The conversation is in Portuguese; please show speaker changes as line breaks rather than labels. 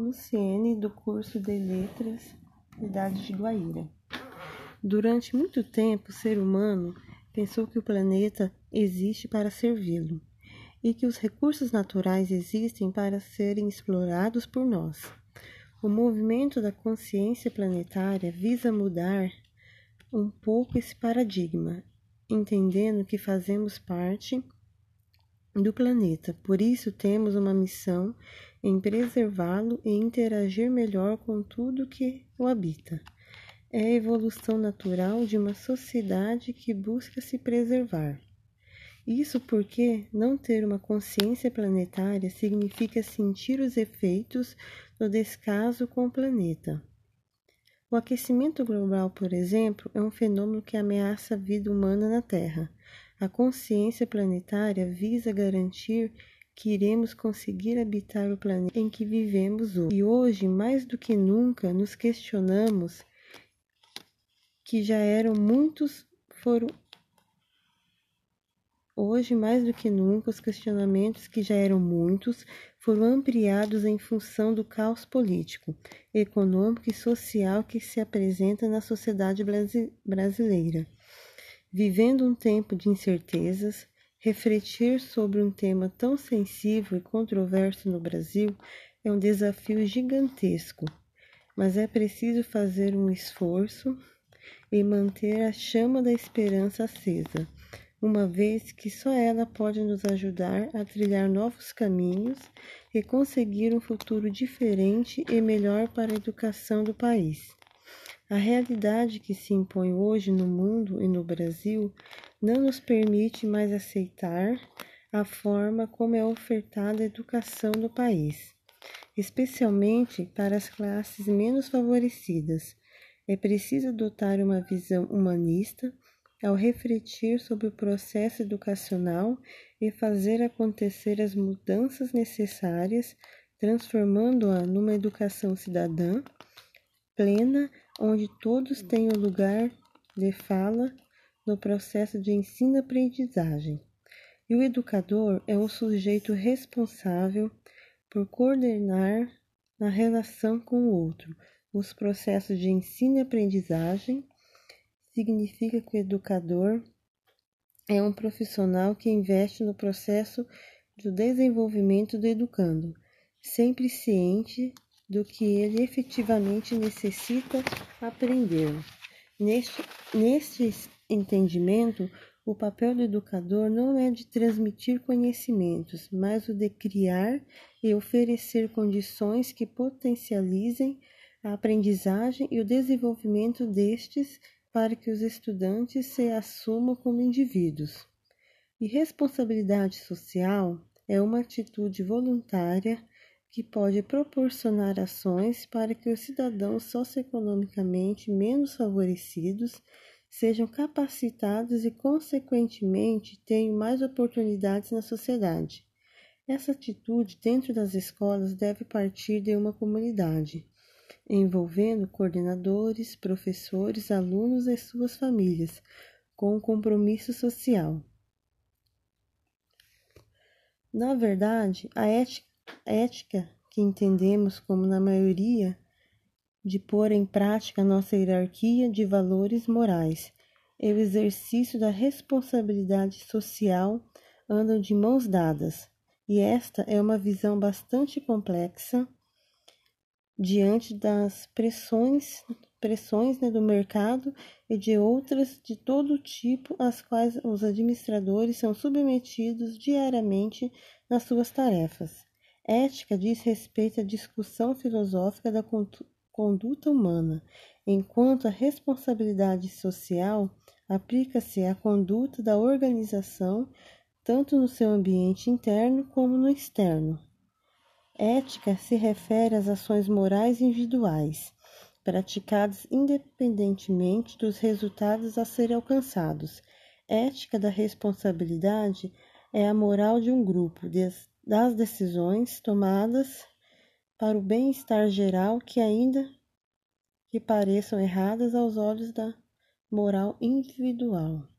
Luciene, do curso de Letras, cidade de Guaíra. Durante muito tempo, o ser humano pensou que o planeta existe para servi-lo e que os recursos naturais existem para serem explorados por nós. O movimento da consciência planetária visa mudar um pouco esse paradigma, entendendo que fazemos parte do planeta. Por isso, temos uma missão em preservá-lo e interagir melhor com tudo que o habita. É a evolução natural de uma sociedade que busca se preservar. Isso porque não ter uma consciência planetária significa sentir os efeitos do descaso com o planeta. O aquecimento global, por exemplo, é um fenômeno que ameaça a vida humana na Terra. A consciência planetária visa garantir que iremos conseguir habitar o planeta em que vivemos hoje. E hoje, mais do que nunca, nos questionamos que já eram muitos foram Hoje, mais do que nunca, os questionamentos, que já eram muitos, foram ampliados em função do caos político, econômico e social que se apresenta na sociedade brasileira. Vivendo um tempo de incertezas, refletir sobre um tema tão sensível e controverso no Brasil é um desafio gigantesco, mas é preciso fazer um esforço e manter a chama da esperança acesa uma vez que só ela pode nos ajudar a trilhar novos caminhos e conseguir um futuro diferente e melhor para a educação do país. A realidade que se impõe hoje no mundo e no Brasil não nos permite mais aceitar a forma como é ofertada a educação no país, especialmente para as classes menos favorecidas. É preciso adotar uma visão humanista ao refletir sobre o processo educacional e fazer acontecer as mudanças necessárias, transformando-a numa educação cidadã plena, onde todos tenham lugar de fala no processo de ensino-aprendizagem. E o educador é o sujeito responsável por coordenar na relação com o outro os processos de ensino e aprendizagem significa que o educador é um profissional que investe no processo do desenvolvimento do educando, sempre ciente do que ele efetivamente necessita aprender. Neste, neste entendimento, o papel do educador não é de transmitir conhecimentos, mas o de criar e oferecer condições que potencializem a aprendizagem e o desenvolvimento destes para que os estudantes se assumam como indivíduos. E responsabilidade social é uma atitude voluntária que pode proporcionar ações para que os cidadãos socioeconomicamente menos favorecidos sejam capacitados e, consequentemente, tenham mais oportunidades na sociedade. Essa atitude dentro das escolas deve partir de uma comunidade envolvendo coordenadores, professores, alunos e suas famílias, com um compromisso social. Na verdade, a ética que entendemos como, na maioria, de pôr em prática nossa hierarquia de valores morais e o exercício da responsabilidade social andam de mãos dadas, e esta é uma visão bastante complexa diante das pressões pressões né, do mercado e de outras de todo tipo às quais os administradores são submetidos diariamente nas suas tarefas. Ética diz respeito à discussão filosófica da conduta humana, enquanto a responsabilidade social aplica-se à conduta da organização, tanto no seu ambiente interno como no externo. Ética se refere às ações morais individuais, praticadas independentemente dos resultados a serem alcançados. Ética da responsabilidade é a moral de um grupo, das decisões tomadas para o bem-estar geral que ainda que pareçam erradas aos olhos da moral individual.